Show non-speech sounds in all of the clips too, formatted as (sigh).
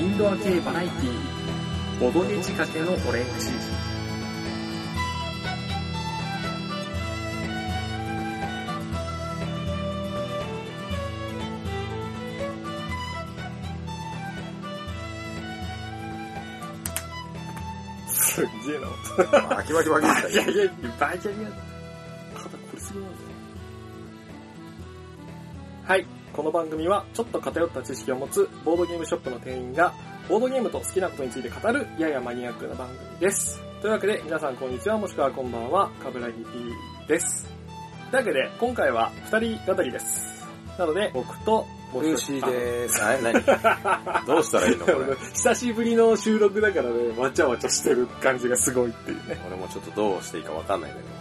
インドア系バラエティー、ボドゲ仕掛けのオレンジ。すっげえな。バキバキバキ (laughs) いやいや、バキバキや肩これすぎなこの番組は、ちょっと偏った知識を持つボードゲームショップの店員が、ボードゲームと好きなことについて語る、ややマニアックな番組です。というわけで、皆さんこんにちは、もしくはこんばんは、かぶらぎ P です。というわけで、今回は二人語りです。なので、僕と、もうルーシーでーす。あれ何？(laughs) どうしたらいいのこれ？久しぶりの収録だからね、わちゃわちゃしてる感じがすごいっていうね。俺もちょっとどうしていいかわかんないんだけど、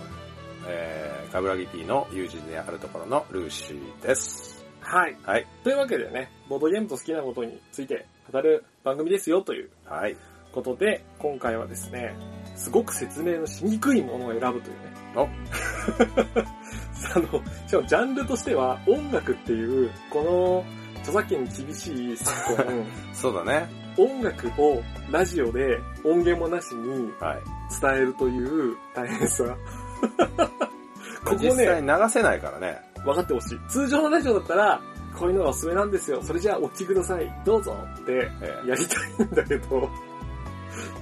えー、カブラギ P の友人であるところのルーシーです。はい。はい。というわけでね、ボードゲームと好きなことについて語る番組ですよというはい。ことで、今回はですね、すごく説明のしにくいものを選ぶというね。お (laughs) あの、しかもジャンルとしては音楽っていう、この著作権に厳しい昨今、(laughs) そうだね。音楽をラジオで音源もなしにはい。伝えるという大変さ。こ (laughs) こ実際ね、流せないからね。分かってほしい。通常のラジオだったら、こういうのがおすすめなんですよ。それじゃあお聴きください。どうぞってえやりたいんだけど、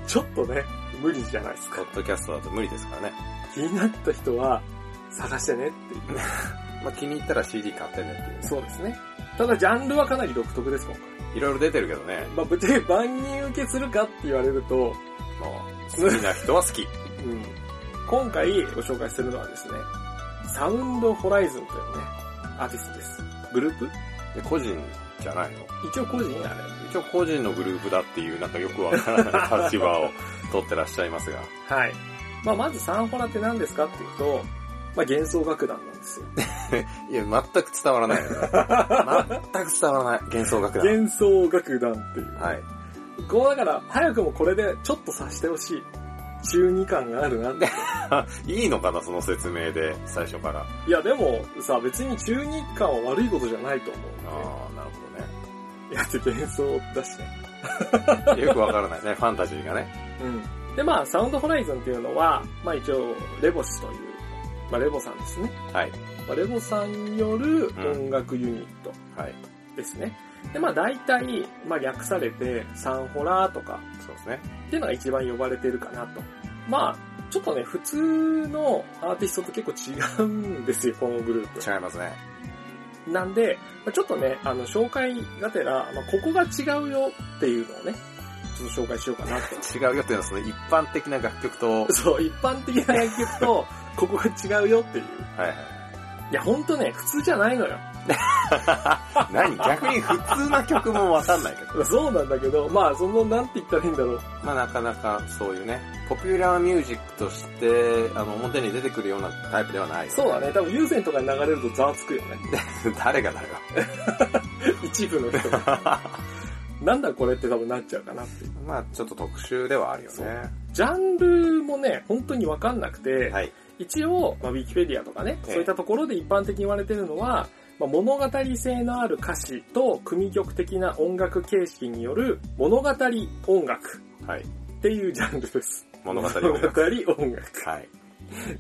ちょっとね、無理じゃないですか。ーポッドキャストだと無理ですからね。気になった人は探してねっていう。(laughs) まあ、気に入ったら CD 買ってねっていうね。そうですね。ただジャンルはかなり独特です、今回。いろいろ出てるけどね。まあ、ぶっちゃけ万人受けするかって言われると、もう、好きな人は好き。うん。今回ご紹介するのはですね、サウンドホライズンというね、アーティストです。グループ？で個人じゃないの？一応個人あれ。一応個人のグループだっていう、なんかよくわからない立場を取ってらっしゃいますが。はい。まあ、まずサンホラって何ですかっていうと、まあ、幻想楽団なんですよ。(laughs) いや、全く伝わらないよね。全く伝わらない。幻想楽団。幻想楽団っていう。はい。こうだから、早くもこれでちょっと察してほしい。中二感があるなって。(laughs) いいのかな、その説明で、最初から。あいや、でもさ、別に中二感は悪いことじゃないと思うあ、なるいや、って幻想だしね。ほどね。(laughs) よくわからないね、ファンタジーがね。うん。で、まあ、サウンドホライズンっていうのは、まあ一応、レボスという、まあレボさんですね。はい。まあ、レボさんによる音楽ユニットはい。ですね。で、まあ大体、まあ略されて、サンホラーとかそうですね。っていうのが一番呼ばれてるかなと。まあ、ちょっとね、普通のアーティストと結構違うんですよ、このグループ。違いますね。なんで、まあちょっとね、あの、紹介がてら、まあ、ここが違うよっていうのをね、ちょっと紹介しようかなと。(laughs) 違うよっていうのは、その一般的な楽曲と、そう、一般的な楽曲と、ここが違うよっていう。はいはい。いや、ほんとね、普通じゃないのよ。(laughs) 何逆に普通な曲もわかんないけど。そうなんだけど、まあ、その、なんて言ったらいいんだろう。まあなかなかそういうね、ポピュラーミュージックとして、あの、表に出てくるようなタイプではないよ、そうだね、多分有線とかに流れるとざわつくよね。(laughs) 誰がだよ。(laughs) 一部の人が。なんだこれって多分なっちゃうかなっていう。まあちょっと特殊ではあるよね。ジャンルもね、本当にわかんなくて、はい。一応、まあ、ウィキペディアとかね、ええそういったところで一般的に言われてるのは、まあ、物語性のある歌詞と組曲的な音楽形式による物語音楽はい。っていうジャンルです。物語音物語楽。音楽。はい。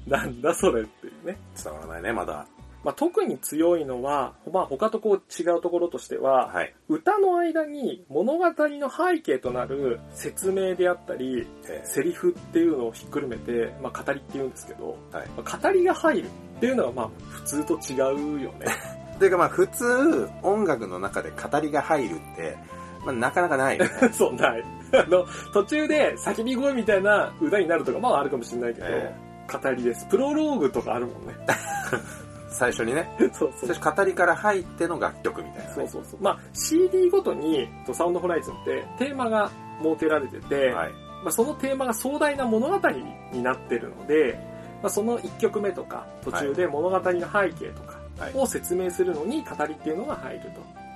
なんだそれっていうね。伝わらないね、まだ。まあ、特に強いのは、まあ、他とこう違うところとしては、はい。歌の間に物語の背景となる説明であったり、えセリフっていうのをひっくるめて、まあ、語りって言うんですけど、ーはい。まあ語りが入るっていうのはまあ普通と違うよね。(laughs) というかまあ普通、音楽の中で語りが入るって、まあなかなかないよね。(laughs) そう、ない。(laughs) あの、途中で叫び声みたいな歌になるとか、まああるかもしれないけど、え語りです。プロローグとかあるもんね。(laughs) 最初にね、そうそう最。初語りから入っての楽曲みたいな、ね。そうそうそう。まあ CD ごとに、とサウンドホライズンってテーマが設けられてて、はい。まあ、そのテーマが壮大な物語になってるので、まあ、その1曲目とか途中で物語の背景とかはい。を説明するのに語りっていうのが入る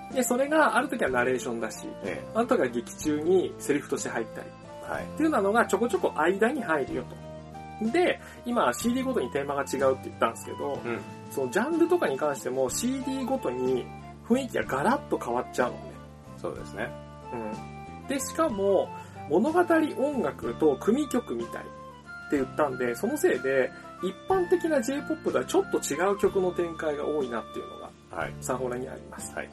と。で、それがある時はナレーションだし、えある時は劇中にセリフとして入ったりえはい。っていうのがちょこちょこ間に入るよと。で、今 CD ごとにテーマが違うって言ったんですけど、うん。そのジャンルとかに関しても CD ごとに雰囲気がガラッと変わっちゃうのね。そうですね。うん。で、しかも、物語音楽と組曲みたいって言ったんで、そのせいで、一般的な J-POP とはちょっと違う曲の展開が多いなっていうのが、はい。サンホラにあります。はい。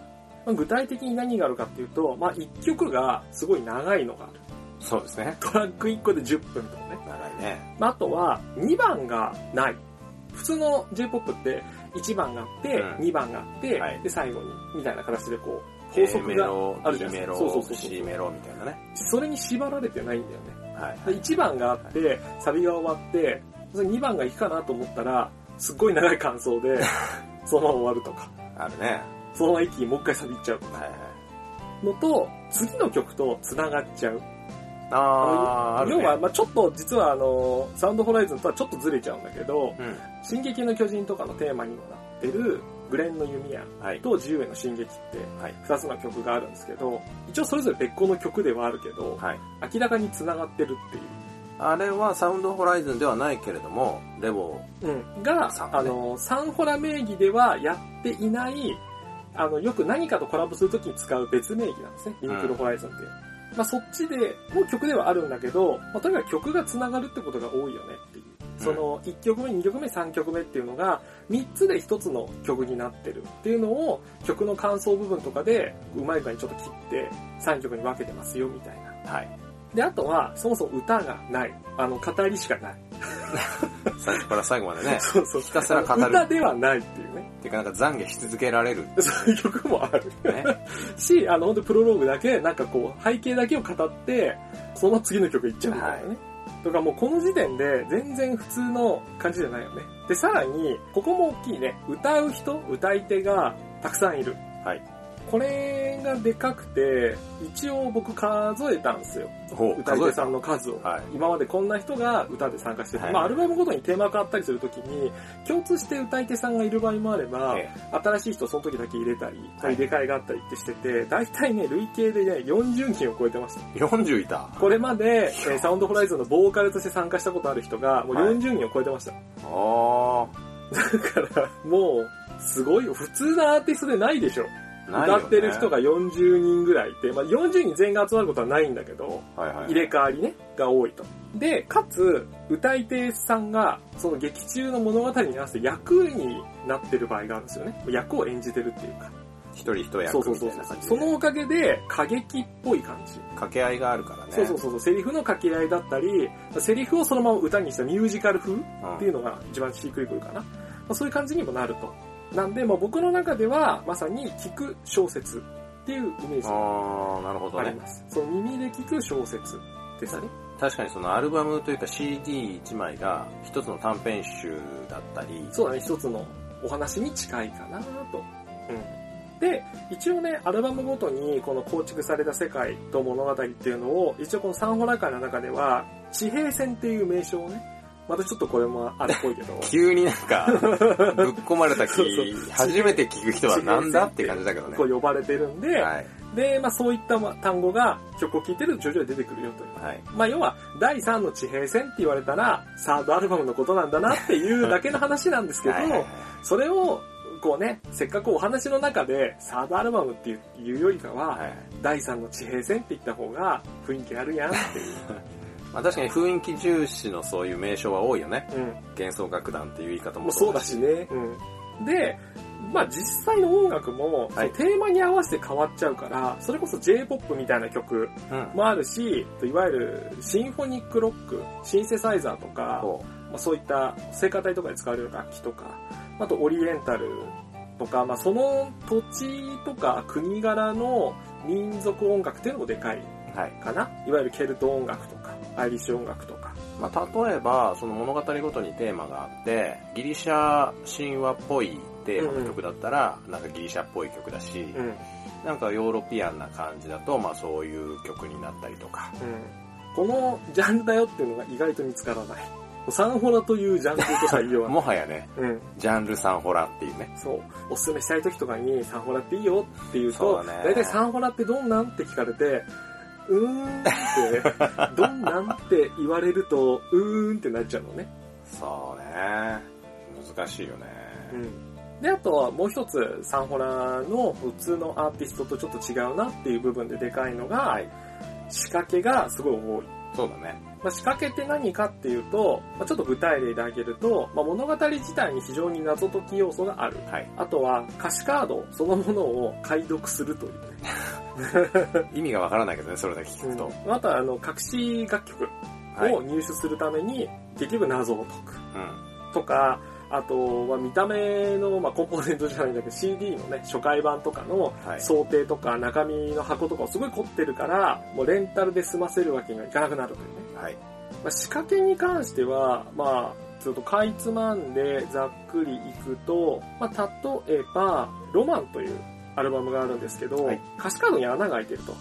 まあ具体的に何があるかっていうと、まあ1曲がすごい長いのがある。そうですね。トラック1個で10分とかね。長いね。まあ、あとは2番がない。普通の J-POP って1番があって、うん2番があって、はいで最後にみたいな形でこう、法則があるじゃないメですか。そうそうロ、そう C メロみたいなね。それに縛られてないんだよね。はい。で1番があって、サビが終わって、2番が行くかなと思ったら、すっごい長い感想で、(laughs) そのまま終わるとか、あるね。そのまま一気にもう一回サビ行っちゃうはいはい。のと、次の曲と繋がっちゃう。あー、あるね。要は、まあちょっと実はあの、サウンドホライズンとはちょっとずれちゃうんだけど、うん。進撃の巨人とかのテーマにもなってる、グレンの弓矢はい。と自由への進撃ってはい。二つの曲があるんですけど、一応それぞれ別個の曲ではあるけど、はい。明らかに繋がってるっていう。あれはサウンドホライズンではないけれども、レボうん。が、サンホねあの、サンホラ名義ではやっていない、あの、よく何かとコラボするときに使う別名義なんですね。リンクルホライズンっていう。まあそっちでも曲ではあるんだけど、まあとにかく曲が繋がるってことが多いよねっていう。その1曲目、2曲目、3曲目っていうのが3つで1つの曲になってるっていうのを曲の感想部分とかでうまい具合にちょっと切って3曲に分けてますよみたいな。ー。はい。で、あとはそもそも歌がない。あの、語りしかない。最初から最後までね。(laughs) そうそう。ひたすら語る歌ではないっていうね。てかなんか懺悔し続けられる。そういう曲もある。ね。し、あの、本当にプロローグだけ、なんかこう、背景だけを語って、その次の曲行っちゃうみたいなね。とかもうこの時点で全然普通の感じじゃないよね。で、さらに、ここも大きいね。歌う人、歌い手がたくさんいる。はい。これがでかくて、一応僕数えたんですよ。歌い手さんの。の数を。はい。今までこんな人が歌で参加してて、はいまあアルバムごとにテーマが変わったりするときに、共通して歌い手さんがいる場合もあれば、え新しい人その時だけ入れたり、はい入れ替えがあったりってしてて、大体ね、累計でね、40人を超えてました。え40いた。これまで、えーサウンドホライズンのボーカルとして参加したことある人が、もうはい40人を超えてました。あだから、もう、すごいよ。普通のアーティストでないでしょ。歌ってる人が40人ぐらいいて、まあ40人全員が集まることはないんだけど、はいはい。入れ替わりね、が多いと。で、かつ、歌い手さんが、その劇中の物語に合わせて役になってる場合があるんですよね。役を演じてるっていうか。一人一役みたいな感じで。そのおかげで、過激っぽい感じ。掛け合いがあるからね。そうそうそうセリフの掛け合いだったり、セリフをそのまま歌にしたミュージカル風っうんていうのが一番しっくりくるかな。まあ、そういう感じにもなると。なんで、まあ、僕の中では、まさに聞く小説っていうイメージがあー、なるほどね。あります。その耳で聞く小説ですね。確かにそのアルバムというか CD1 枚が一つの短編集だったり、そうだね、一つのお話に近いかなと。うん。で、一応ね、アルバムごとにこの構築された世界と物語っていうのを、一応このサンホラ界の中では、地平線っていう名称をね、またちょっとこれもあれっぽいけど、(laughs) 急になんか、ぶっ込まれた気、初めて聞く人はなんだって感じだけどね。こう呼ばれてるんで、はい。で、まあそういったま単語が曲を聴いてると徐々に出てくるよという。はい。まあ要は、第3の地平線って言われたら、サードアルバムのことなんだなっていうだけの話なんですけど、はいはいはいそれを、こうね、せっかくお話の中で、サードアルバムっていうよりかは、はい第3の地平線って言った方が雰囲気あるやんっていう。(laughs) まあ確かに雰囲気重視のそういう名称は多いよね。うん。幻想楽団っていう言い方もそうだし。ね。うん。で、まあ実際の音楽も、はいテーマに合わせて変わっちゃうから、それこそ J-POP みたいな曲うん。もあるし、いわゆるシンフォニックロック、シンセサイザーとか、そまあ、そういった聖歌隊とかで使われる楽器とか、あとオリエンタルとか、まあ、その土地とか国柄の民族音楽っていうのもでかいうはい。かな。いわゆるケルト音楽とか、アイリッシュ音楽とか。まあ例えば、その物語ごとにテーマがあって、ギリシャ神話っぽいテーマの曲だったら、なんかギリシャっぽい曲だし、うん。うん。なんかヨーロピアンな感じだと、まあそういう曲になったりとか。このジャンルだよっていうのが意外と見つからない。サンホラというジャンルとしか言いようがない。(laughs) もはやね、うん。ジャンルサンホラっていうね。そう。おすすめしたい時とかにサンホラっていいよって言うと、そうだね大体サンホラってどんなんって聞かれて、うーんって、どんなんって言われると、うーんってなっちゃうのね。そうね。難しいよね。うん。で、あとはもう一つ、サンホラの普通のアーティストとちょっと違うなっていう部分ででかいのが、はい。仕掛けがすごい多い。そうだね。まあ、仕掛けって何かっていうと、まあ、ちょっと具体例で挙げると、まあ、物語自体に非常に謎解き要素がある。はい。あとは歌詞カードそのものを解読するというね。(laughs) 意味がわからないけどね、それだけ聞くと。うんあとはあの隠し楽曲はい。を入手するために結局謎を解く。うん。とか、あとは見た目の、まあ、コンポーネントじゃないんだけど CD のね、初回版とかのはい。想定とか中身の箱とかをすごい凝ってるから、もうレンタルで済ませるわけにはいかなくなるというね。はい。まあ、仕掛けに関しては、まあ、ちょっとかいつまんでざっくりいくと、まあ、例えば、ロマンというアルバムがあるんですけど、はい歌詞カードに穴が開いてると。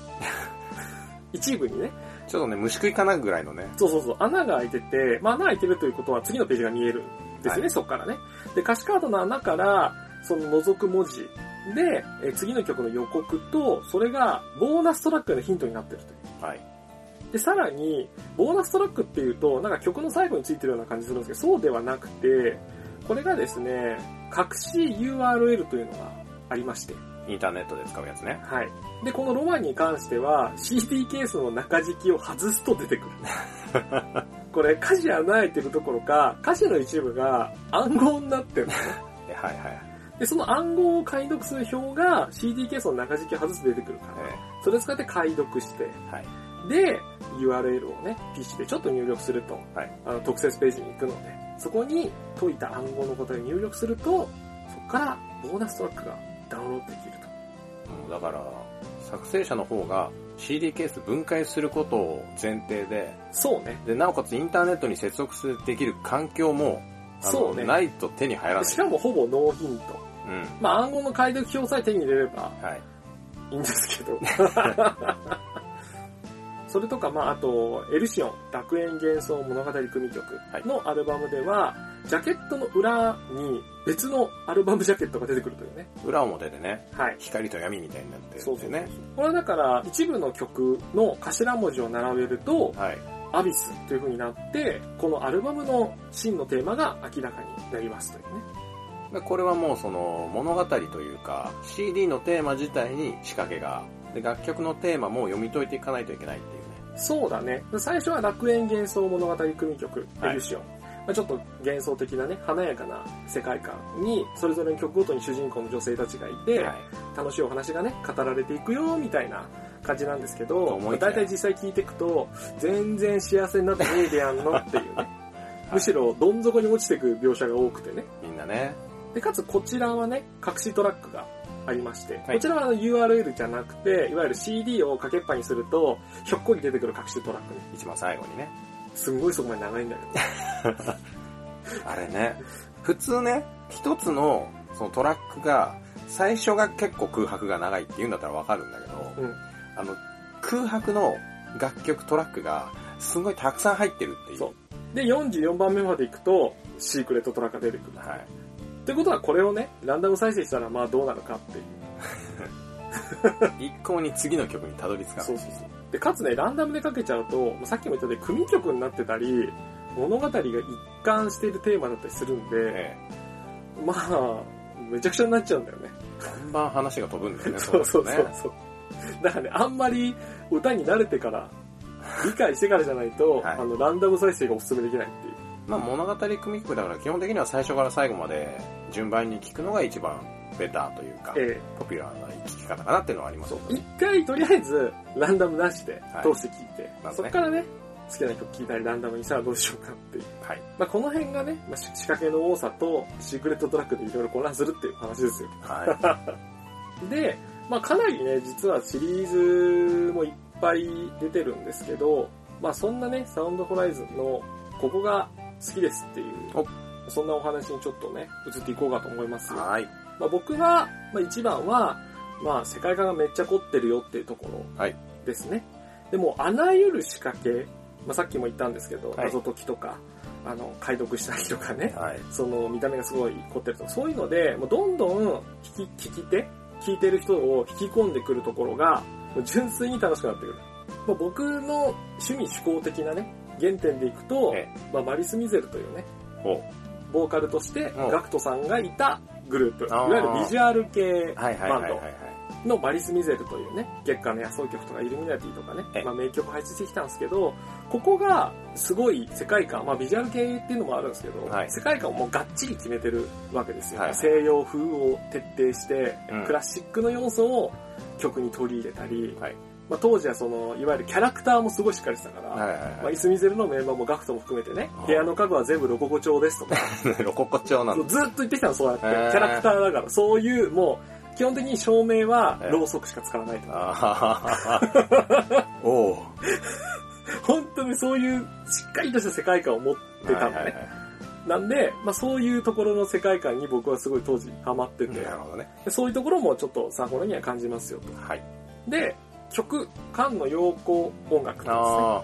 (laughs) 一部にね。ちょっとね、虫食いかなぐらいのね。そうそうそう、穴が開いてて、まあ、穴開いてるということは次のページが見えるんですよね、はいそこからね。で、歌詞カードの穴から、その覗く文字で、え次の曲の予告と、それがボーナストラックのヒントになってるという。はい。で、さらに、ボーナストラックっていうと、なんか曲の最後についてるような感じするんですけど、そうではなくて、これがですね、隠し URL というのがありまして、インターネットで使うやつね。はい。で、このロマンに関しては、CD ケースの中敷きを外すと出てくる。(laughs) これ、歌詞穴開いてるどころか、歌詞の一部が暗号になってる。のはいはい。で、その暗号を解読する表が CD ケースの中敷きを外すと出てくるから、えそれを使って解読して、ーはい。で、URL をね、PC でちょっと入力すると、はい。あの特設ページに行くので、そこに解いた暗号の答えを入力すると、そこからボーナストラックがダウンロードできると。だから、作成者の方が CD ケース分解することを前提で、そうね。で、なおかつインターネットに接続できる環境も、そうねないと手に入らない。しかもほぼノーヒント。うん。まあ暗号の解読表さえ手に入れればはい。いいんですけど。(laughs) それとか、まああと、エルシオン、楽園幻想物語組曲のアルバムでは、ジャケットの裏に別のアルバムジャケットが出てくるというね。裏表でね、はい。光と闇みたいになってるんそうそうそうでね。これはだから一部の曲の頭文字を並べると、はい。アビスという風になって、このアルバムの真のテーマが明らかになりますというね。でこれはもうその物語というか CD のテーマ自体に仕掛けがで楽曲のテーマも読み解いていかないといけないっていうねそうだね。最初は楽園幻想物語組曲、はいエルシオン。まあ、ちょっと幻想的なね、華やかな世界観に、それぞれの曲ごとに主人公の女性たちがいて、はい、楽しいお話がね、語られていくよ、みたいな感じなんですけとど、思いきやだいたい実際聞いていくと、全然幸せになってねえでやんのっていうね。(laughs) むしろどん底に落ちていく描写が多くてね。みんなねで、かつこちらはね、隠しトラックがありまして、はいこちらはあの URL じゃなくて、いわゆる CD をかけっぱにすると、ひょっこり出てくる隠しトラックね。一番最後にねすんごいそこまで長いんだけど。(laughs) あれね普通ね一つのそのトラックが最初が結構空白が長いって言うんだったらわかるんだけど、うんあの空白の楽曲トラックがすごいたくさん入ってるっていうそうで、44番目まで行くと、シークレットトラックが出てくる。はいってことはこれをね、ランダム再生したらまあどうなるかっていう。(laughs) 一向に次の曲にたどり着かないそうそうそう。で、かつね、ランダムでかけちゃうと、まあさっきも言ったように組曲になってたり、物語が一貫しているテーマだったりするんで、えまあ、めちゃくちゃになっちゃうんだよね。えバンバン話が飛ぶんだよね (laughs) そうそうそうそう。だからね、あんまり歌に慣れてから、理解してからじゃないと、(laughs) はいあの、ランダム再生がおすすめできないっていう。まあ物語組曲だから基本的には最初から最後まで順番に聴くのが一番ベターというか、えポピュラーな聴き方かなっていうのはありえます。一回とりあえず、ランダム出しては、い通して聞いて、まずねそっからね、好きな曲聴いたりランダムにしたらどうしようかっていう。はい。まあこの辺がね、まあ、し仕掛けの多さと、シークレットトラックでいろいろ混乱するっていう話ですよ。はい。(laughs) で、まあかなりね、実はシリーズもいっぱい出てるんですけど、まあそんなね、サウンドホライズンのここが好きですっていうお、そんなお話にちょっとね、移っていこうかと思いますよ。はい。まあ僕は、まあ一番は、まあ世界観がめっちゃ凝ってるよっていうところはいですね。でも、あらゆる仕掛け、まあさっきも言ったんですけど、はい謎解きとか、あの、解読したりとかね、はい。その見た目がすごい凝ってるとか、そういうので、もうどんどん聞き、聞き手、聞いてる人を引き込んでくるところが、もう純粋に楽しくなってくる。まあ、僕の趣味思考的なね、原点でいくとえ、まあ、マリス・ミゼルというね、おボーカルとしてうんガクトさんがいたグループ、いわゆるビジュアル系バンド。のマリス・ミゼルというね、月下の野草曲とかイルミナティとかね。え、まあ名曲配置してきたんですけど、ここがすごい世界観、まあビジュアル系っていうのもあるんですけど、はい。世界観をもうがっちり決めてるわけですよ。はい。西洋風を徹底して、うん。クラシックの要素を曲に取り入れたり、はい。まあ当時はその、いわゆるキャラクターもすごいしっかりしてたから、はいはいまあ、はいイスミゼルのメンバーもガクトも含めてね部屋の家具は全部ロココ調ですとか、い。(laughs) ロココ調なんだ。そうずっと言ってきたの、そうやって。キャラクターだから、そういう、もう、基本的に照明はろうそくしか使わないとか。あは (laughs) おう。本当にそういう、しっかりとした世界観を持ってたのね。はいはいはいなんで、まあそういうところの世界観に僕はすごい当時ハマってて、なるほどね。でそういうところもちょっとサーフォラには感じますよと。はい。で、曲、菅野陽子音楽ですね。あ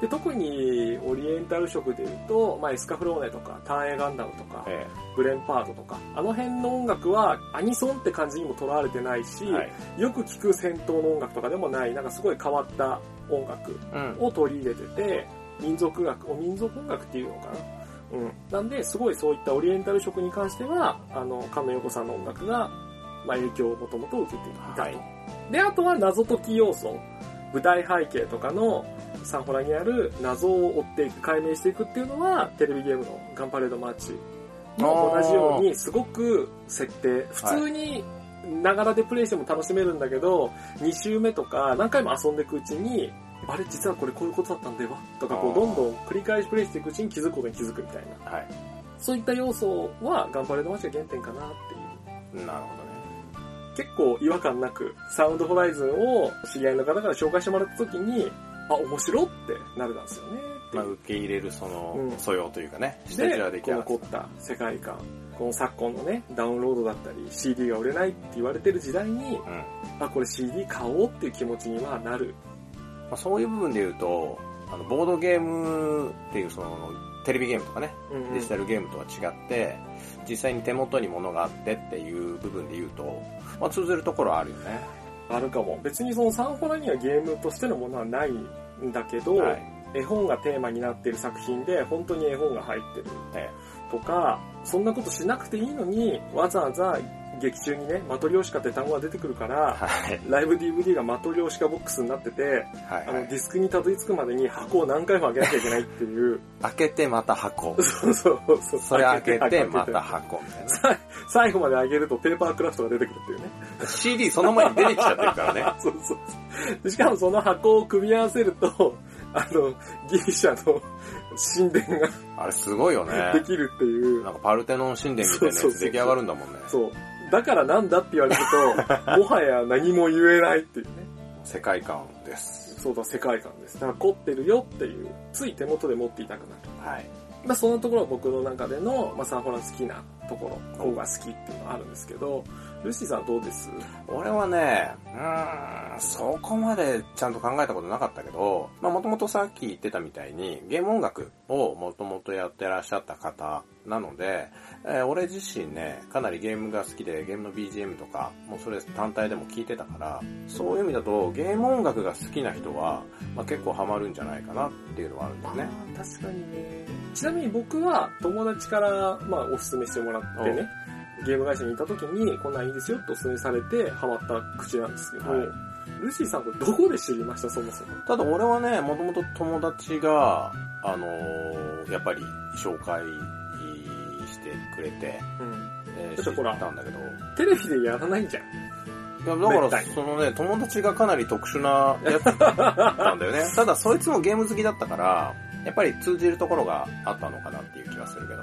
で、特にオリエンタル色で言うと、まあエスカフローネとか、ターンエガンダムとかあ。、えブレンパードとか、あの辺の音楽はアニソンって感じにもとらわれてないし、えはい。よく聴く戦闘の音楽とかでもない、なんかすごい変わった音楽うん。を取り入れてて、民族楽、お民族音楽っていうのかな？うん。なんで、すごいそういったオリエンタル色に関しては、あの、菅野陽子さんの音楽が、まあ影響をもともと受けていたと。はいで、あとは謎解き要素。舞台背景とかのサンホラにある謎を追っていく、解明していくっていうのは、テレビゲームのガンパレードマーチも同じように、すごく設定、普通に、ながらでプレイしても楽しめるんだけど、2周目とか何回も遊んでいくうちに、あれ実はこれこういうことだったんではとかこうどんどん繰り返しプレイしていくうちに気づくことに気づくみたいな。はい。そういった要素はガンパレードマーチが原点かなっていう。なるほどね。結構違和感なく、サウンドホライズンを知り合いの方から紹介してもらった時に、あ、面白ってなるなんですよね。まあ、受け入れるそのうん素養というかね、下地は出で、この来上がった世界観。この昨今のね、ダウンロードだったり、CD が売れないって言われてる時代に、た。うん。あ、これ CD 買おうっていう気持ちにはなる。まあ、そういう部分で言うと、あの、ボードゲームっていうその、テレビゲームとかね、うんうんデジタルゲームとは違って、実際に手元に物があってっていう部分で言うと、まあ、通ずるところはあるよね。あるかも。別にそのサンホラにはゲームとしてのものはないんだけど、はい。絵本がテーマになってる作品で、本当に絵本が入ってるえとか、そんなことしなくていいのに、わざわざ劇中にね、マトリョーシカって単語が出てくるから、はい。ライブ DVD がマトリョーシカボックスになってて、はい。あの、はいディスクにたどり着くまでに箱を何回も開けなきゃいけないっていう、開けてまた箱。そうそうそう。それ開けてまた開箱みたいな。さ最後まで上げるとペーパークラフトが出てくるっていうね。CD その前に出てきちゃってるからね。(laughs) そうそうそうで。しかもその箱を組み合わせると、あの、ギリシャの神殿があれすごいよねで。きるっていう。なんかパルテノン神殿みたいなやつ出来上がるんだもんね。そう。だからなんだって言われると、(laughs) もはや何も言えないっていうね。世界観です。そうだ、世界観です。だから凝ってるよっていう、つい手元で持っていたくなる。はい。まあそんなところは僕の中での、まあサンホラン好きなところ、ここが好きっていうのはあるんですけど、ルシーさんはどうです？俺はね、うーん、そこまでちゃんと考えたことなかったけど、まあもともとさっき言ってたみたいに、ゲーム音楽をもともとやってらっしゃった方なので、えー俺自身ね、かなりゲームが好きで、ゲームの BGM とか、もうそれ単体でも聞いてたから、そういう意味だと、ゲーム音楽が好きな人は、まあ結構ハマるんじゃないかなっていうのはあるんだよね。確かにね。ちなみに僕は友達から、まあ、おすすめしてもらってね、ゲーム会社にいた時に、こんなんいいですよっておすすめされて、ハマった口なんですけど、はいルシーさんこれどこで知りました、そもそも。ただ俺はね、もともと友達が、あのーやっぱり紹介してくれて、うん。えー知ったんだけど、テレビでやらないじゃん。いや、だから、そのね、友達がかなり特殊なやつなんだよね。(laughs) ただ、そいつもゲーム好きだったから、やっぱり通じるところがあったのかなっていう気がするけど。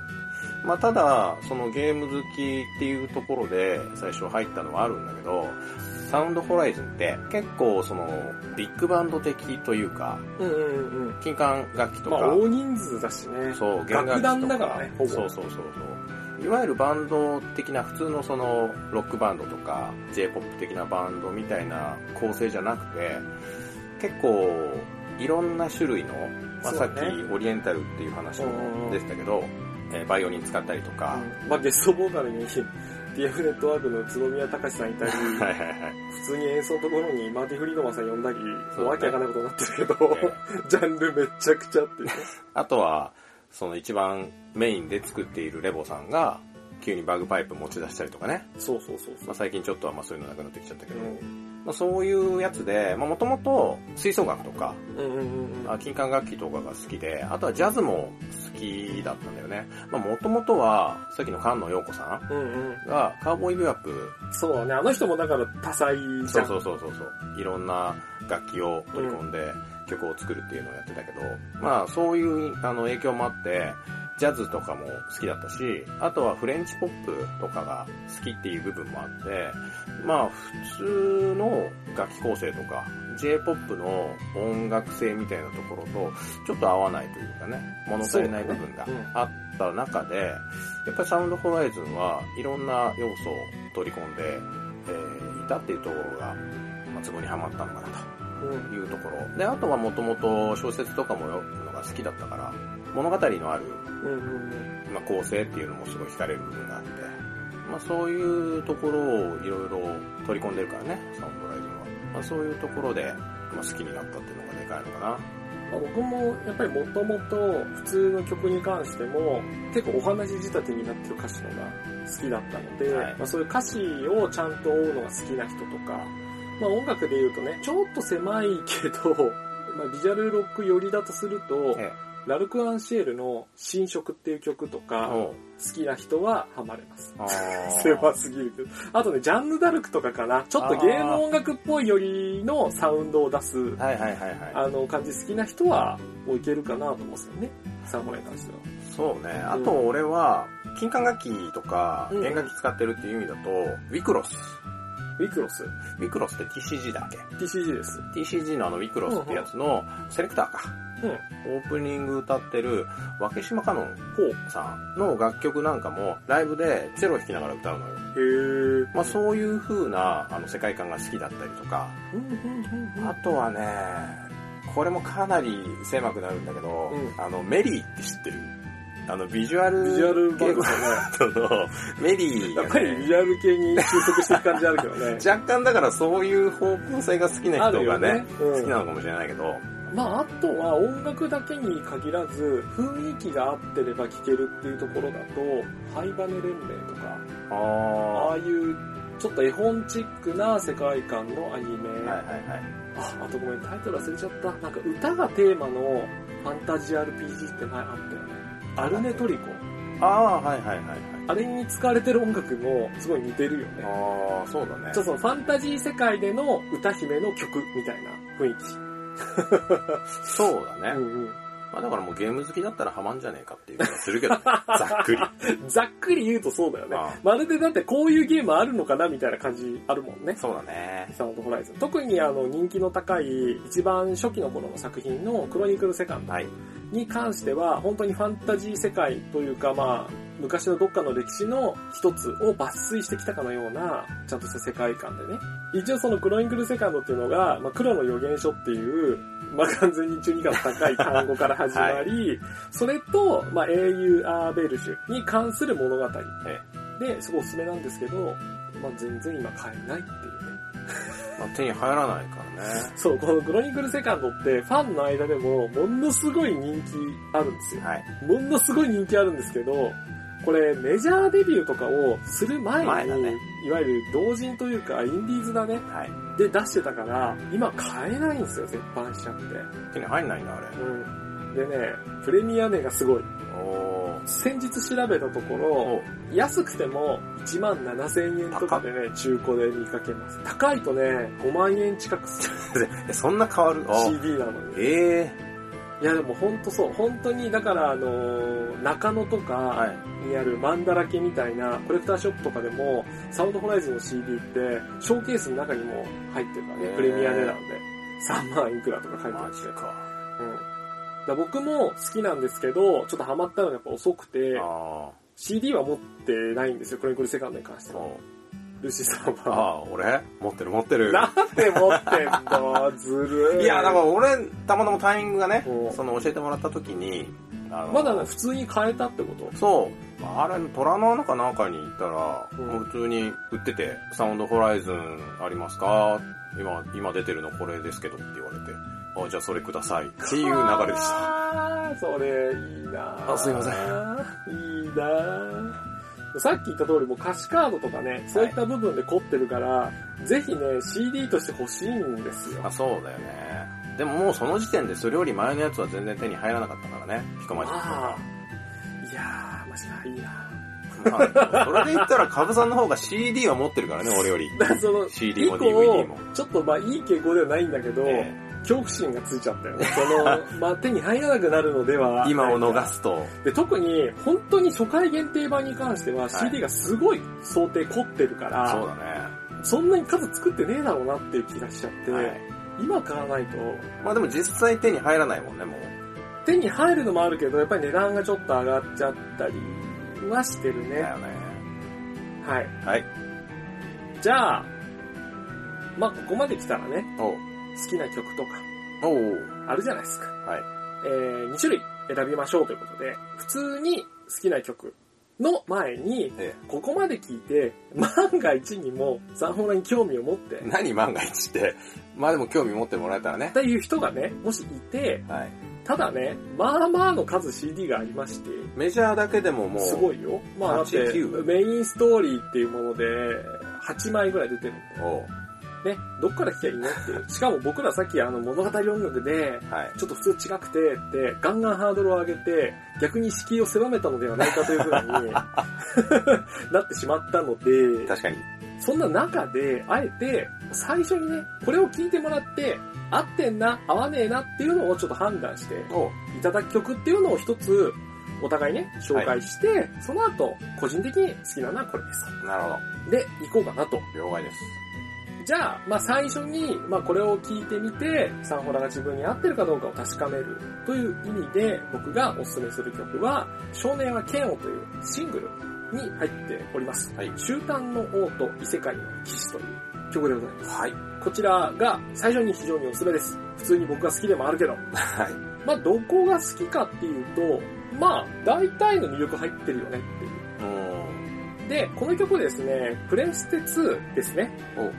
まあ、ただ、そのゲーム好きっていうところで最初入ったのはあるんだけど、サウンドホライズンって結構そのビッグバンド的というか、うんうんうん。金管楽器とか、まあ、大人数だしね。そう、弦楽器とか。楽団だからねほぼそうそうそうそう。いわゆるバンド的な普通のそのロックバンドとか J-POP 的なバンドみたいな構成じゃなくて、結構いろんな種類の、まあ、さっきオリエンタルっていう話も出てたけど、えーバイオリン使ったりとか、うんまあ、ゲストボーカルに TF ネットワークの角宮隆さんいたり、(laughs) はいはいはい。普通に演奏のところにマーティ・フリードマンさん呼んだり、そうねわけわかんないことになってるけど、(laughs) ジャンルめちゃくちゃっていうね。(laughs) あとは、その一番メインで作っているレボさんが、急にバグパイプ持ち出したりとかね。そうそうそうそう。まあ、最近ちょっとはまあそういうのなくなってきちゃったけど、うんまあ、そういうやつで、まあもともと吹奏楽とか、うんうんうんあ金管楽器とかが好きで、あとはジャズも好きだったんだよね。まあもともとは、さっきの菅野陽子さうん。がカーボーイビューアップそうだね。あの人もだから多彩じそうゃん。そうそうそうそう。いろんな楽器を取り込んで曲を作るっていうのをやってたけど、まあそういうあの影響もあって、ジャズとかも好きだったし、あとはフレンチポップとかが好きっていう部分もあって、まあ普通の楽器構成とか、J-POP の音楽性みたいなところと、ちょっと合わないというかね、物足りない部分があった中で、やっぱりサウンドホライズンはいろんな要素を取り込んで、えーいたっていうところが、まあ、ツボにはまったのかなうんというところ。で、あとはもともと小説とかも読むのが好きだったから、物語のある、うんうんうん。まあ、構成っていうのもすごい惹かれる部分があって、まあ、そういうところをいろいろ取り込んでるからね、サウンドライズンは。まあ、そういうところで、まあ、好きになったっていうのがでかいのかな。まあ僕もやっぱりもともと普通の曲に関しても結構お話仕立てになってる歌詞のが好きだったので、はいまあ、そういう歌詞をちゃんと追うのが好きな人とか、まあ、音楽で言うとねちょっと狭いけど、(laughs) まあ、ビジュアルロック寄りだとすると、えラルク・アンシエルの「新色」っていう曲とえ。か好きな人はハマれます。(laughs) 狭すぎるけど。あとね、ジャンヌ・ダルクとかかな。ちょっとゲーム音楽っぽいよりのサウンドを出す。あの、感じ好きな人は、もういけるかなと思うんですよね。サーモラに関しては。そうね。あと俺は、金管楽器とか、うん弦楽器使ってるっていう意味だと、ウィクロス。ウィクロス。ウィクロスって TCG だっけ？TCG です。?TCG のあのウィクロスってやつのセレクターか。うん。オープニング歌ってる、若島かのんほう。さんの楽曲なんかも、ライブでチェロ弾きながら歌うのよ。へー。まあそういう風なあの世界観が好きだったりとか、うん、うん、うん。あとはね、これもかなり狭くなるんだけど、うんあの、メリーって知ってる？あの、ビジュアルビジュアルバンドゲームですよね。のメリーが、ね、やっぱりビジュアル系に収束していく感じあるけどね。(laughs) 若干だからそういう方向性が好きな人がねね。うん好きなのかもしれないけど、まあ、あとは音楽だけに限らず、雰囲気が合ってれば聴けるっていうところだと、ハイバネ連盟とか、あああいうちょっと絵本チックな世界観のアニメ。ー、はいはいはい。あ、あとごめん、タイトル忘れちゃった。なんか歌がテーマのファンタジー RPG って前あったよね。アルネトリコ。ああ、はいはいはいはい。あれに使われてる音楽もすごい似てるよね。ああ、そうだねちょっ。とそのファンタジー世界での歌姫の曲みたいな雰囲気。(laughs) そうだね。うんうん。まあだからもうゲーム好きだったらハマんじゃねえかっていう気がするけど、(laughs) ざっくり。ざっくり言うとそうだよねああ。まるでだってこういうゲームあるのかなみたいな感じあるもんね。そうだね。サウンドホライズン。特にあの人気の高い一番初期の頃の作品のクロニクルセカンドはい。に関しては本当にファンタジー世界というかまあ昔のどっかの歴史の一つを抜粋してきたかのようなちゃんとした世界観でね。一応そのクロニクルセカンドっていうのが、まあ、黒の予言書っていう、まあ、完全に中二感の高い単語から始まり、それと、まあ、英雄アーベルジュに関する物語えで、すごいおすすめなんですけど、まあ、全然今買えないっていうね。まあ、手に入らないからね。そう、このクロニクルセカンドってファンの間でもものすごい人気あるんですよ。はい。ものすごい人気あるんですけど、これメジャーデビューとかをする前に、前だねいわゆる同人というかインディーズだね、はい。で出してたから、今買えないんですよ、絶版しちゃって。手に入んないんだ、あれ。うん。でね、プレミア値がすごい。先日調べたところ、お安くても1万7000円とかでね、中古で見かけます。高いとね、5万円近くする (laughs) え、そんな変わる？あ CD なのに。えいやでも本当そう、本当にだからあのー中野とえかはい。にあるマンだらけみたいなコレクターショップとかでも、サウンドホライズンの CD って、ショーケースの中にも入ってるからね、プレミア値段で。3万いくらとか書いてあって。マジか。うん。だ僕も好きなんですけど、ちょっとハマったのがやっぱ遅くて、あ CD は持ってないんですよ、クロニクルセカンドに関してあ。は。ルシさんあは。あ、俺？持ってる持ってる。なんで持ってんの？ずるい。いや、だから俺、たまたまタイミングがねう。ん、その教えてもらった時に、まだね、普通に買えたってこと？そう。あれ、虎の穴かなんかに行ったら、うん。もう普通に売ってて、サウンドホライズンありますか？今、今出てるのこれですけどって言われて、あ、じゃあそれください。っていう流れでした。それいいなあすいません。いいなさっき言った通りもう歌詞カードとかね、そういった部分で凝ってるから、ぜひね、CD として欲しいんですよあ、。そうだよね。でももうその時点でそれより前のやつは全然手に入らなかったからね。ピコマジック。いやー、マジか、いいな。まあ、それで言ったら、カブさんの方が CD は持ってるからね、俺より。(laughs) CD も DVD も。ちょっとまあいい傾向ではないんだけど、え恐怖心がついちゃったよね。その、まあ手に入らなくなるのでは。え (laughs) 今を逃。すと。で、特に、本当に初回限定版に関しては、い CD がすごい想定凝ってるから、そうだね。そんなに数作ってねえだろうなっていう気がしちゃって、はい。今買わないと、まあでも実際手に入らないもんね、もう。手に入るのもあるけど、やっぱり値段がちょっと上がっちゃったりはしてるね。だよね。はい。はい。じゃあ、まあここまで来たらね。好きな曲とか。あるじゃないですか。はい。えー、2種類選びましょうということで、普通に好きな曲の前に、えここまで聞いて、万が一にもサンホラに興味を持って、え。何万が一って？まあでも興味持ってもらえたらねっ。ていう人がね、もしいて、はい。ただね、まあまあの数 CD がありまして、メジャーだけでももう。すごいよ。まあだって8 9、メインストーリーっていうもので、8枚ぐらい出てるの。おう。ね、どっから聞きゃいいのっていう。しかも僕らさっきあの物語音楽で、はい。ちょっと普通違くてって、ガンガンハードルを上げて、逆に敷居を狭めたのではないかというふうに (laughs) なってしまったので、確かに。そんな中で、あえて、最初にね、これを聞いてもらって、合ってんな、合わねえなっていうのをちょっと判断して。いただく曲っていうのを一つ、お互いね、紹介して、その後、個人的に好きなのはこれですなるほど。と。で、行こうかなと。了解です。じゃあ、まあ最初に、まあこれを聞いてみて、サンホラが自分に合ってるかどうかを確かめるという意味で、僕がおすすめする曲は、少年は剣をというシングルに入っております。はい。終端の王と異世界の騎士という曲でございます。はい。こちらが最初に非常におすすめです。普通に僕が好きでもあるけど。はい。まあどこが好きかっていうと、まあ大体の魅力入ってるよねっていう。うん。で、この曲ですね、プレステ2ですね。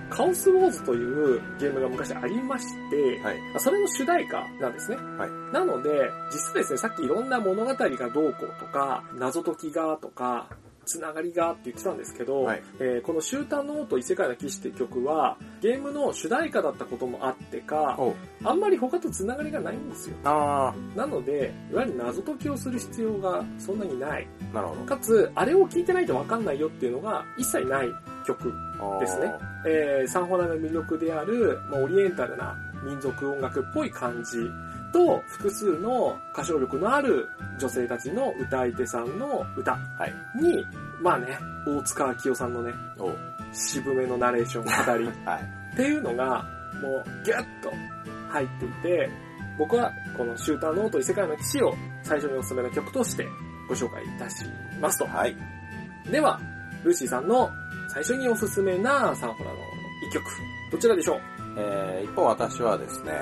カオスウォーズというゲームが昔ありまして、はい。それの主題歌なんですね。はいなので、実はですね、さっきいろんな物語がどうこうとか、謎解きがとか、つながりがって言ってたんですけど、はいえーこの終端の王と異世界の騎士っていう曲は、ゲームの主題歌だったこともあってか。あんまり他とつながりがないんですよ。あなので、いわゆる謎解きをする必要がそんなにない。ー。なるほど。かつ、あれを聞いてないとわかんないよっていうのが一切ない曲ですねえーサンホラの魅力である、まあ、オリエンタルな民族音楽っぽい感じと、複数の歌唱力のある女性たちの歌い手さんの歌はい。に、まあね、大塚明夫さんのね。渋めのナレーション語り (laughs) はい。っていうのが、もうギュッと入っていて、僕はこのシューターの音異世界の騎士を最初におすすめの曲としてご紹介いたしますと。はい。では、ルーシーさんの最初におすすめなサンホラの一曲、どちらでしょう？えー、一方私はですね、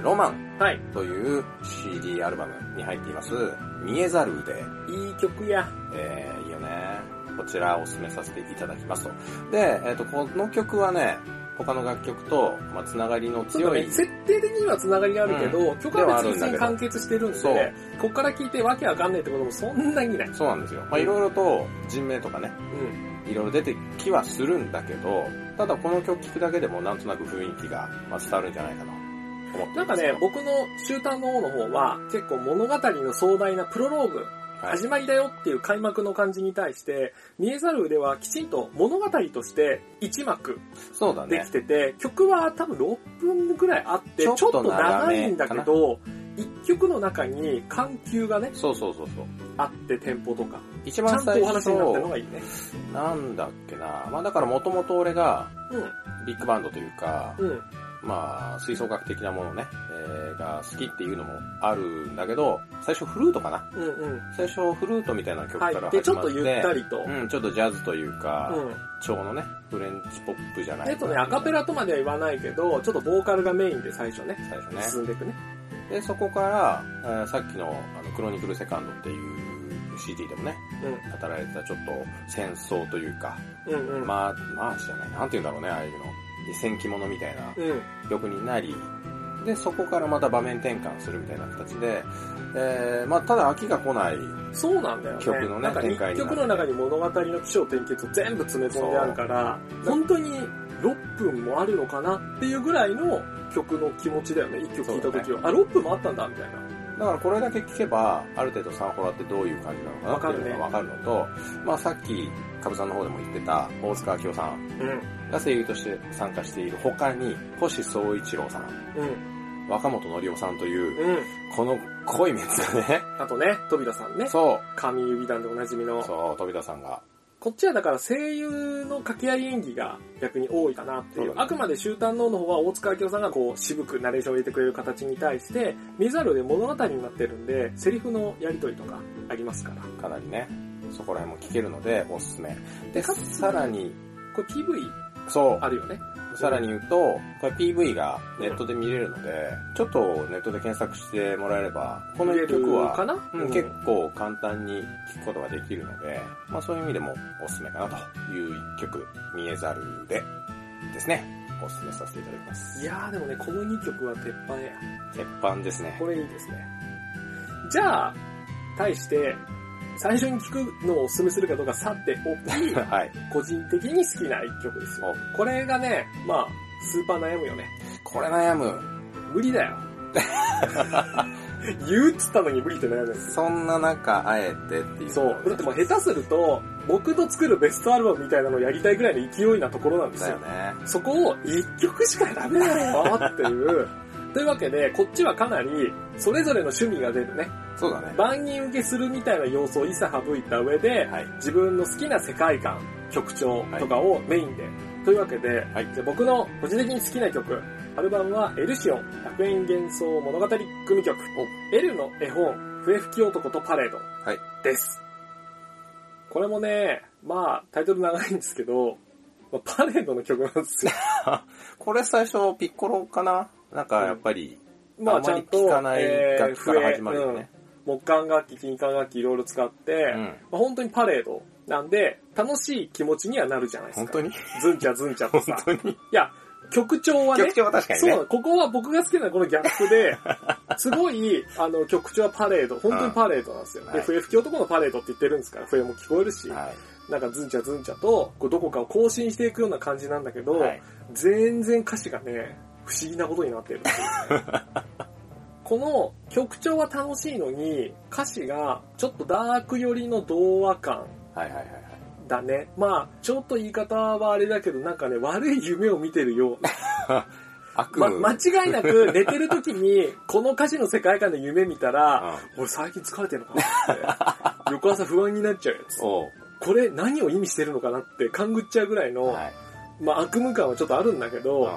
ロマンはい。という CD アルバムに入っています、見えざる腕。いい曲や。えー、いいよね。こちらをお勧めさせていただきますと。で、えっ、と、この曲はね、他の楽曲と、まあ、つながりの強いちょっとね、、設定的には繋がりがあるけど、曲は別に完結してるんで、そうこっから聞いてわけわかんないってこともそんなにない。そうなんですよ。まあ、いろいろと人名とかね、うん。いろいろ出てきはするんだけど、ただこの曲聴くだけでもなんとなく雰囲気がまあ伝わるんじゃないかな。思ってなんかね、僕の終端の王の方は、結構物語の壮大なプロローグ、はい始まりだよっていう開幕の感じに対して、見えざる腕はきちんと物語として1幕そうだねでき。てて、曲は多分6分ぐらいあって、ちょっとと長いんだけ長ど、1曲の中に緩急がね、そうそうそうそう。あってテンポとか、一ちゃんと番最初お話になってるのがいいね。なんだっけな。まあだからもともと俺がうビッグバンドというか、ん。うん。まあ吹奏楽的なものね、えーが好きっていうのもあるんだけど、最初フルートかな？うんうん。最初フルートみたいな曲から入って、ちょっと始まって、ゆったりと。うん、ちょっとジャズというか、うん。調のね、フレンチポップじゃないえっとね、アカペラとまでは言わないけど、ちょっとボーカルがメインで最初ね、最初ね。進んでいくね。で、そこから、えーさっきのあのクロニクルセカンドっていう CD でもね、語られてたちょっと戦争というか、うん。うんうん。まあ、まあじゃない、なんて言うんだろうね、ああいうの。戦記物みたいなうん。曲になり、で、そこからまた場面転換するみたいな形で、えー、まあただ飽きが来ない。そうなんだよね。曲のに曲の中に物語の起承転結を全部詰め込んであるから、本当に6分もあるのかなっていうぐらいの曲の気持ちだよね。1曲聴いた時は。あ、6分もあったんだ、みたいな。だからこれだけ聞けば、ある程度サンホラってどういう感じなのかなっていうのがわかるのと、まあさっき、かぶさんの方でも言ってた、大塚明夫さんうん。が声優として参加している他に、星総一郎さん、うん。若本のりおさんという、うん。この濃いメンツがね、あとね、飛田さんね。そ神指弾でおなじみう、の。そう、飛田さんが、こっちはだから声優の掛け合い演技が逆に多いかなっていう。そうだねあくまで集団脳の方は大塚明夫さんがこう渋くナレーションを入れてくれる形に対して、ミザルで物語になってるんで、セリフのやりとりとかありますから。かなりね、そこら辺も聞けるので、おすすめ。で、さらに、これ PV そう、あるよね。さらに言うと、これ PV がネットで見れるので、ちょっとネットで検索してもらえれば、この一曲はかな、うん結構簡単に聴くことができるので、まあそういう意味でもおすすめかなという一曲、見えざるでですね、おすすめさせていただきます。いやーでもね、この2曲は鉄板や。鉄板ですね。これいいですね。じゃあ、対して、最初に聴くのをおすすめするかどうかさておき、(laughs) はい。個人的に好きな一曲ですよ。これがね、まあ、スーパー悩むよね。これ悩む。無理だよ。(laughs) 言うっつったのに無理って悩む。そんな中、あえてっていう。そう。だってもう下手すると、僕と作るベストアルバムみたいなのをやりたいぐらいの勢いなところなんですよだよ。ね。そこを一曲しかダメだよっていう。(laughs) というわけで、こっちはかなり、それぞれの趣味が出るね。そうだね。万人受けするみたいな要素を一切省いた上で、はい。自分の好きな世界観、曲調とかをメインで。というわけで、はいじゃあ僕の個人的に好きな曲、アルバムはエルシオン100円幻想物語組曲、エルの絵本、笛吹き男とパレードはい。です。これもね、まあタイトル長いんですけど、まあパレードの曲なんですよ。(laughs) これ最初ピッコロかな？なんかやっぱり、まあんまりあちゃんと、聞かないえー楽器から始まるよね。笛うん木管楽器、金管楽器いろいろ使って、うんまあ、本当にパレードなんで、楽しい気持ちにはなるじゃないですか。本当に？ズンチャズンチャとさ。本当に？いや、曲調はね、曲調は確かにねそう、ここは僕が好きなこのギャップで、(laughs) すごい、あの、曲調はパレード、本当にパレードなんですよ。で、うんはい笛吹き男のパレードって言ってるんですから、笛も聞こえるし、はい。なんかズンチャズンチャと、こうどこかを更新していくような感じなんだけど、はい全然歌詞がね、不思議なことになってるっていうね (laughs) この曲調は楽しいのに、歌詞がちょっとダーク寄りの童話感はいはいはいはい。だね。まあ、ちょっと言い方はあれだけど、なんかね、悪い夢を見てるような。(laughs) 悪ま、夢。間違いなく寝てる時に、この歌詞の世界観で夢見たら、(laughs) うん俺最近疲れてるのかなって、翌朝不安になっちゃうやつ。(laughs) これ何を意味してるのかなって勘ぐっちゃうぐらいの、はい。まあ悪夢感はちょっとあるんだけど、うん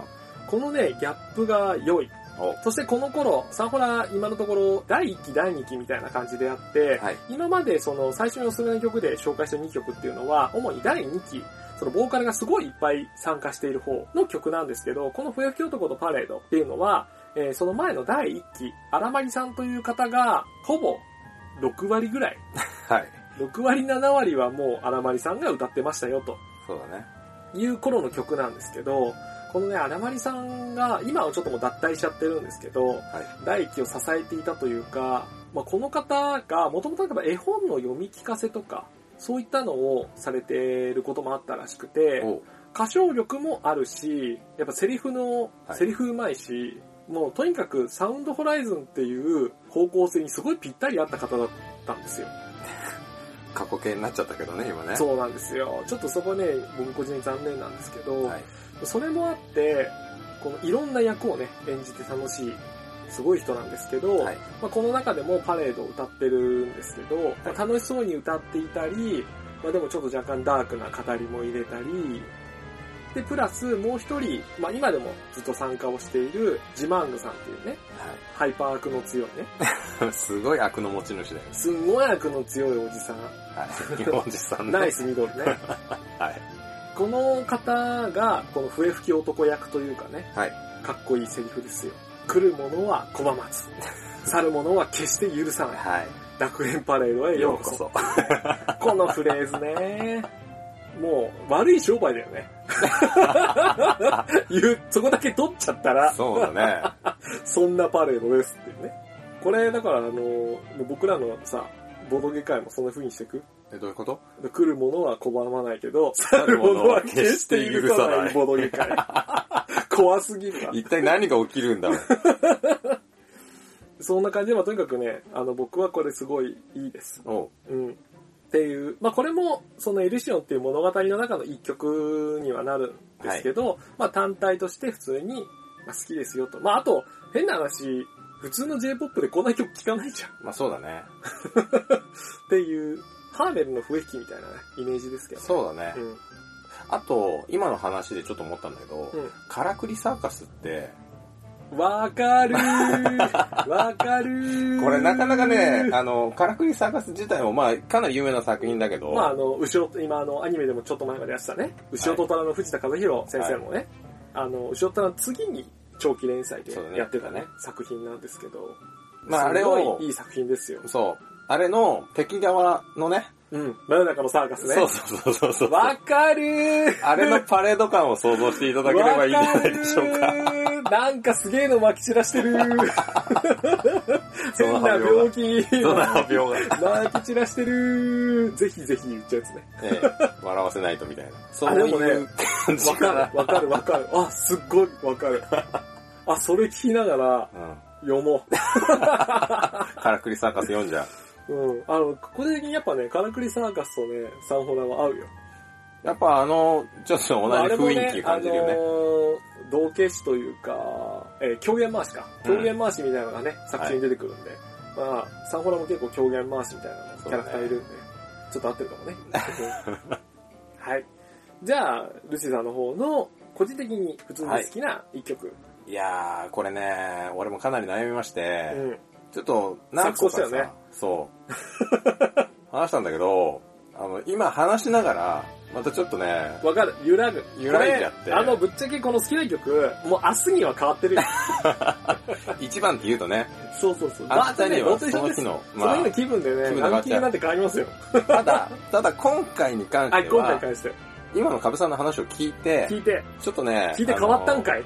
このね、ギャップが良い。おそしてこの頃、サンホラ今のところ第1期第2期みたいな感じであって、はい。今までその最初におすすめの曲で紹介した2曲っていうのは、主に第2期、そのボーカルがすごいいっぱい参加している方の曲なんですけど、この笛吹き男とパレードっていうのは、えーその前の第1期、荒牧さんという方が、ほぼ6割ぐらい、はい。6割7割はもう荒牧さんが歌ってましたよとそうだね。いう頃の曲なんですけど、このね、荒牧さんが、今はちょっともう脱退しちゃってるんですけど、はい。第一期を支えていたというか、まあ、この方が、もともと絵本の読み聞かせとか、そういったのをされていることもあったらしくて、歌唱力もあるし、やっぱセリフの、はいセリフうまいし、もうとにかくサウンドホライズンっていう方向性にすごいぴったり合った方だったんですよ。過去形になっちゃったけどね、今ね。そうなんですよ。ちょっとそこね、僕個人的に残念なんですけど、はい。それもあって、このいろんな役をね、演じて楽しい、すごい人なんですけど、はい。まあ、この中でもパレードを歌ってるんですけど、まあ楽しそうに歌っていたり、まあ、でもちょっと若干ダークな語りも入れたり、で、プラスもう一人、まあ、今でもずっと参加をしているジマングさんっていうね、ハイパー悪の強いね、はい。すごい悪の持ち主だよ。すんごい悪の強いおじさん、はい。日本人さんね。(laughs) ナイスミドルね。(laughs) はい。この方が、この笛吹き男役というかね、はい。かっこいいセリフですよ。来る者は拒まず。(laughs) 去る者は決して許さない。はい。楽園パレードへようこそ。こそ。(laughs) このフレーズね。もう悪い商売だよね。(laughs) 言う、そこだけ取っちゃったら、そうだね。そんなパレードですっていうね。これ、だからあの、僕らのさ、ボードゲ会もそんな風にしていく？え、どういうこと？来るものは拒まないけど、去るものは決して許さないボードゲ会。(laughs) 怖すぎるわ。一体何が起きるんだろう？そんな感じで、まあ、とにかくね、あの、僕はこれすごいいいです。おううん。っていう、まあ、これも、そのエリシオンっていう物語の中の一曲にはなるんですけど、まあ、単体として普通に、まあ、好きですよと。まあ、あと、変な話、普通の J-POP でこんな曲聴かないじゃん。まあそうだね。(laughs) っていう、ハーベルの笛吹きみたいなね、イメージですけど、ね。そうだね。うん。あと、今の話でちょっと思ったんだけど、うんカラクリサーカスって、わかるー (laughs) わかるーこれなかなかね、あの、カラクリサーカス自体もまあかなり有名な作品だけど、まあ、あの、後ろ、今、あの、アニメでもちょっと前までやってたね、後ろと虎の藤田和弘先生もね、あの、後ろと虎の次に長期連載でやってたね、作品なんですけど、まああれをいい作品ですよ。そう。あれの敵側のね、うん。真夜中のサーカスね。そうそうそうそう。わかるーあれのパレード感を想像していただければいいんじゃないでしょうか。わるーなんかすげえの撒き散らしてるー (laughs) 変な病気。そんな発表が。撒き散らしてるーぜひぜひ言っちゃうやつね。ええ笑わせないとみたいな。そうでもねいう感じわかる、わかる、わかる。あ、すっごいわかる。あ、それ聞きながらうん。読もカラクリサーカス読んじゃう。う。うん。あの、個人的にやっぱね、カラクリサーカスとね、サンホラは合うよ。やっぱあの、ちょっと同じ雰囲気感じるよね。ねあのー道化師というか、えー狂言回しか。うん狂言回しみたいなのがね、作品に出てくるんで。まあ、サンホラも結構狂言回しみたいなキャラクターいるんで、ちょっと合ってるかもね。(laughs) はい。じゃあ、ルシーさんの方の、個人的に普通に好きな一曲。いやー、これね、俺もかなり悩みまして、うん。ちょっと、何個かさ、ねそう。(laughs) 話したんだけど、あの、今話しながら、またちょっとね、わかる。揺らぐ。揺らいじゃってあの、ぶっちゃけこの好きな曲、もう明日には変わってるよ。(laughs) 一番って言うとね、そうそうそう。明日にはその日のその日の気分でね、気分ランキングなんて変わりますよ。ただ、ただ今回に関しはい、て今回には、関して。今の株さんの話を聞いて、聞いて、ちょっとね、聞いて変わったんかいい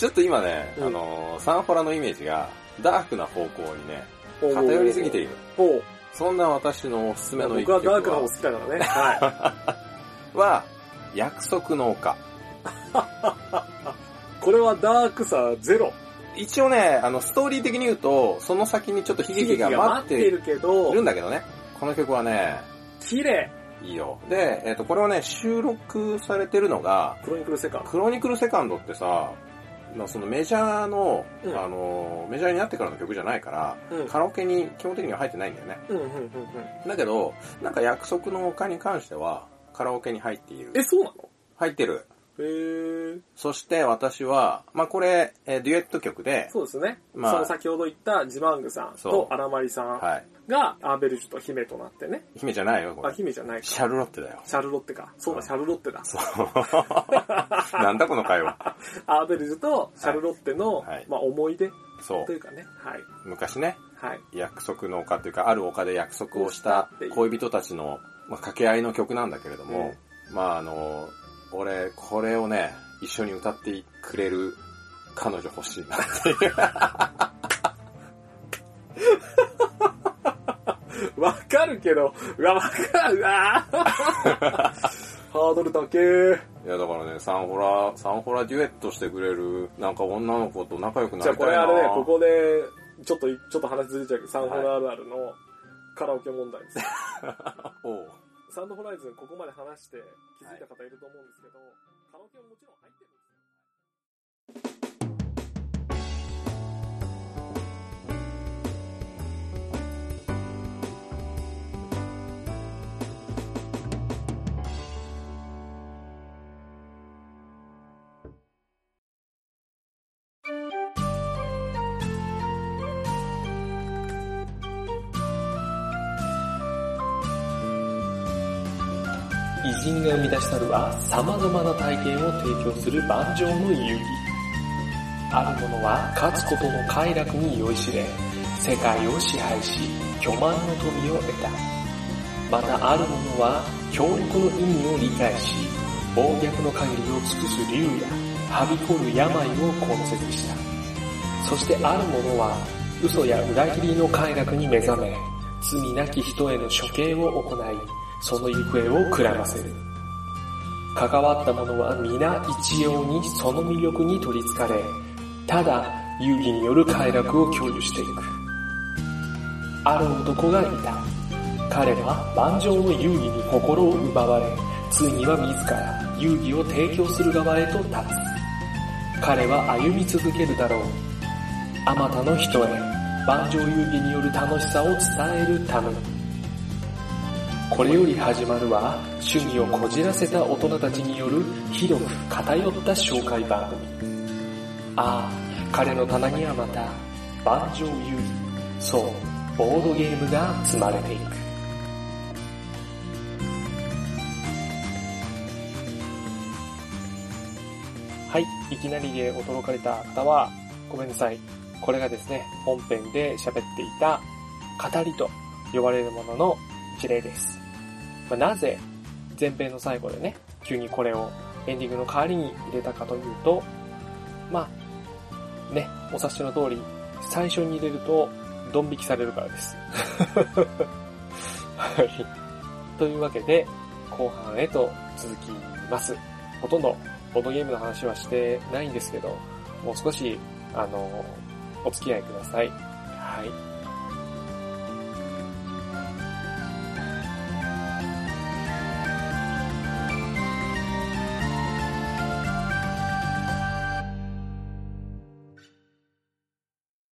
ちょっと今ね、うんあの、サンホラのイメージが、ダークな方向にね、偏りすぎている。そんな私のおすすめの一僕曲ははダークな方好きだからね。(laughs) はい。は、約束の丘。(laughs) これはダークさゼロ。一応ね、あの、ストーリー的に言うと、その先にちょっと悲劇が待っているけどる、んだけどね。この曲はね、綺麗。いいよ。で、えっ、と、これはね、収録されてるのが、クロニクルセカンクロニクルセカンドってさ、まあそのメジャーの、うんあの、メジャーになってからの曲じゃないから、ド。うん。カラオケに基本的には入ってないんだよね。うん、うん、うん、うん。だけど、なんか約束の丘に関しては、カラオケに入っている。え、そうなの？入ってる。へー。そして私は、まあこれ、えーデュエット曲で、そうですね。まあその先ほど言ったジマングさんとアラマリさんはい。がアーベルジュと姫となってね。姫じゃないよ、こあ、れ。姫じゃないか。シャルロッテだよ。シャルロッテか。そうだ、うんシャルロッテだ。そう。(laughs) なんだこの会話。(laughs) アーベルジュとシャルロッテの、はいまあ思い出そうとい。うかね。はい。昔ね、はい。約束の丘というか、ある丘で約束をした恋人たちの、まあ、掛け合いの曲なんだけれども、まああの、俺、これをね、一緒に歌ってくれる彼女欲しいなっていう。(laughs) わかるけど、うわ、わかる。あー (laughs) ハードル高え。いや、だからね、サンホラ、サンホラデュエットしてくれる、なんか女の子と仲良くなじゃありたいなこれあれね、ここで、ちょっと、ちょっと話ずれちゃうけど、サンホラあるあるのカラオケ問題です。(laughs) おうサンドホライズンここまで話して気づいた方いると思うんですけど、カラオケももちろん入ってる偉人が生み出したるは様々な体験を提供する万丈の遊戯。ある者は勝つことの快楽に酔いしれ、世界を支配し、巨万の富を得た。またある者は協力の意味を理解し、暴虐の限りを尽くす竜や、はびこる病を根絶した。そしてある者は、嘘や裏切りの快楽に目覚め、罪なき人への処刑を行い、その行方をくらませる。関わった者は皆一様にその魅力に取り憑かれ、ただ遊戯による快楽を享有していく。ある男がいた。彼は万丈の遊戯に心を奪われ、ついには自ら遊戯を提供する側へと立つ。彼は歩み続けるだろう。あまたの人へ万丈遊戯による楽しさを伝えるために。これより始まるは趣味をこじらせた大人たちによる広く偏った紹介番組。ああ、彼の棚にはまた万丈遊戯、そう、ボードゲームが積まれていく。はい、いきなりで驚かれた方はごめんなさい。これがですね、本編で喋っていた語りと呼ばれるものの一例です。まあ、なぜ前編の最後でね、急にこれをエンディングの代わりに入れたかというと、まあ、ね、お察しの通り、最初に入れると、ドン引きされるからです。(laughs) はい。というわけで、後半へと続きます。ほとんど、ボードゲームの話はしてないんですけど、もう少し、あの、お付き合いください。はい。